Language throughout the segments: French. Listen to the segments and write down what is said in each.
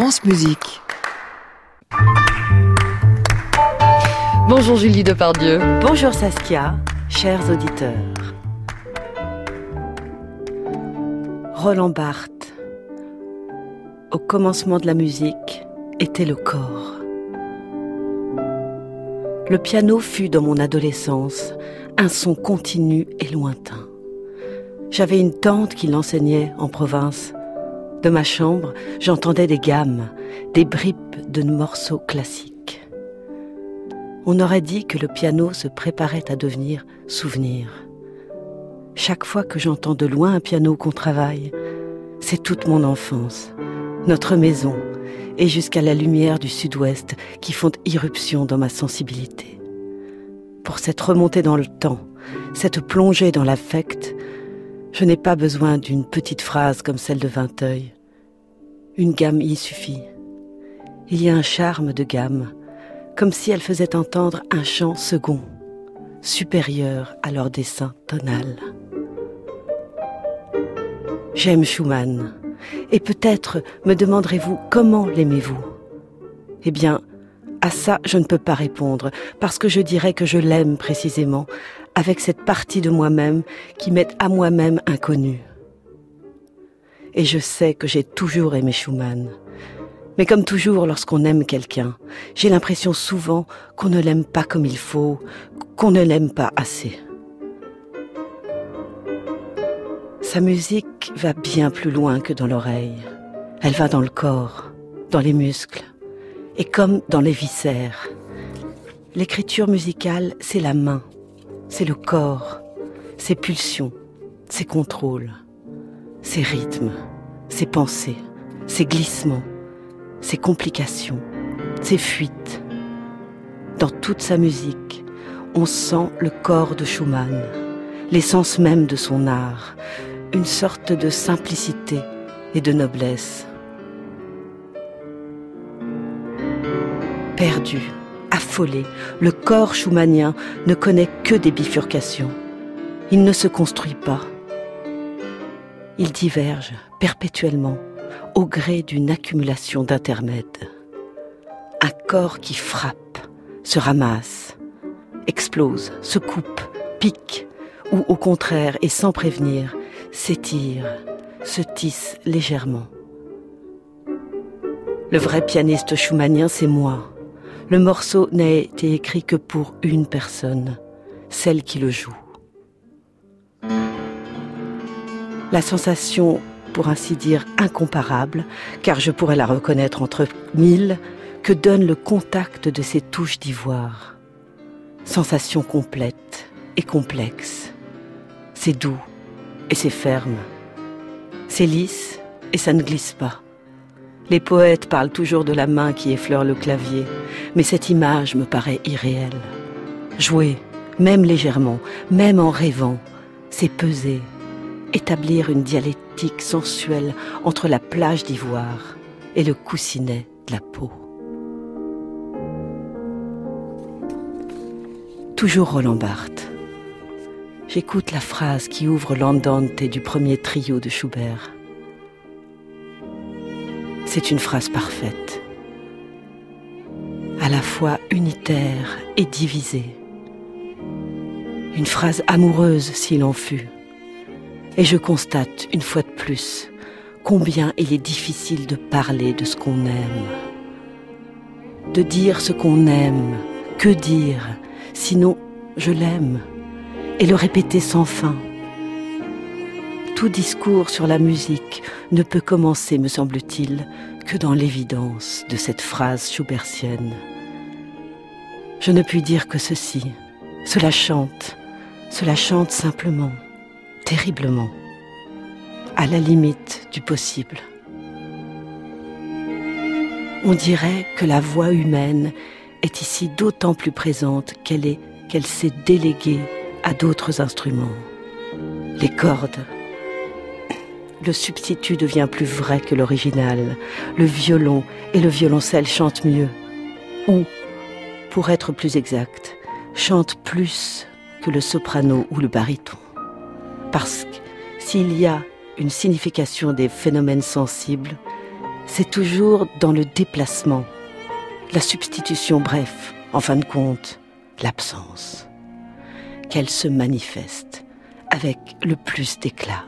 France Musique. Bonjour Julie Depardieu. Bonjour Saskia, chers auditeurs. Roland Barthes. Au commencement de la musique était le corps. Le piano fut dans mon adolescence un son continu et lointain. J'avais une tante qui l'enseignait en province. De ma chambre, j'entendais des gammes, des bribes de morceaux classiques. On aurait dit que le piano se préparait à devenir souvenir. Chaque fois que j'entends de loin un piano qu'on travaille, c'est toute mon enfance, notre maison, et jusqu'à la lumière du sud-ouest qui font irruption dans ma sensibilité. Pour cette remontée dans le temps, cette plongée dans l'affect, je n'ai pas besoin d'une petite phrase comme celle de Vinteuil. Une gamme y suffit. Il y a un charme de gamme, comme si elle faisait entendre un chant second, supérieur à leur dessin tonal. J'aime Schumann, et peut-être me demanderez-vous comment l'aimez-vous? Eh bien, à ça, je ne peux pas répondre, parce que je dirais que je l'aime précisément, avec cette partie de moi-même qui m'est à moi-même inconnue. Et je sais que j'ai toujours aimé Schumann. Mais comme toujours lorsqu'on aime quelqu'un, j'ai l'impression souvent qu'on ne l'aime pas comme il faut, qu'on ne l'aime pas assez. Sa musique va bien plus loin que dans l'oreille. Elle va dans le corps, dans les muscles, et comme dans les viscères. L'écriture musicale, c'est la main, c'est le corps, ses pulsions, ses contrôles, ses rythmes, ses pensées, ses glissements, ses complications, ses fuites. Dans toute sa musique, on sent le corps de Schumann, l'essence même de son art, une sorte de simplicité et de noblesse. Perdu, affolé, le corps schumannien ne connaît que des bifurcations. Il ne se construit pas. Il diverge perpétuellement au gré d'une accumulation d'intermèdes. Un corps qui frappe, se ramasse, explose, se coupe, pique, ou au contraire, et sans prévenir, s'étire, se tisse légèrement. Le vrai pianiste schumannien, c'est moi. Le morceau n'a été écrit que pour une personne, celle qui le joue. La sensation, pour ainsi dire, incomparable, car je pourrais la reconnaître entre mille, que donne le contact de ces touches d'ivoire. Sensation complète et complexe. C'est doux, et c'est ferme. C'est lisse et ça ne glisse pas. Les poètes parlent toujours de la main qui effleure le clavier, mais cette image me paraît irréelle. Jouer, même légèrement, même en rêvant, c'est peser, établir une dialectique sensuelle entre la plage d'ivoire et le coussinet de la peau. Toujours Roland Barthes. J'écoute la phrase qui ouvre l'andante du premier trio de Schubert. C'est une phrase parfaite, à la fois unitaire et divisée. Une phrase amoureuse s'il en fut. Et je constate une fois de plus combien il est difficile de parler de ce qu'on aime. De dire ce qu'on aime, que dire, sinon je l'aime et le répéter sans fin. Tout discours sur la musique ne peut commencer, me semble-t-il, que dans l'évidence de cette phrase schubertienne. Je ne puis dire que ceci. Cela chante, cela chante simplement, terriblement, à la limite du possible. On dirait que la voix humaine est ici d'autant plus présente qu'elle est qu'elle s'est déléguée à d'autres instruments. Les cordes. Le substitut devient plus vrai que l'original. Le violon et le violoncelle chantent mieux. Ou, pour être plus exact, chantent plus que le soprano ou le baryton. Parce que s'il y a une signification des phénomènes sensibles, c'est toujours dans le déplacement, la substitution, bref, en fin de compte, l'absence, qu'elle se manifeste avec le plus d'éclat.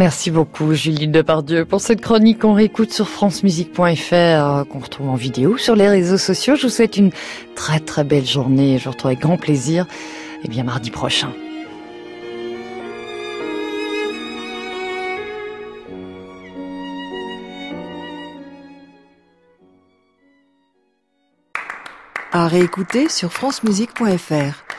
Merci beaucoup Julie Depardieu pour cette chronique qu'on réécoute sur francemusique.fr, euh, qu'on retrouve en vidéo sur les réseaux sociaux. Je vous souhaite une très très belle journée. Je vous retrouve avec grand plaisir et eh bien mardi prochain. À réécouter sur francemusique.fr.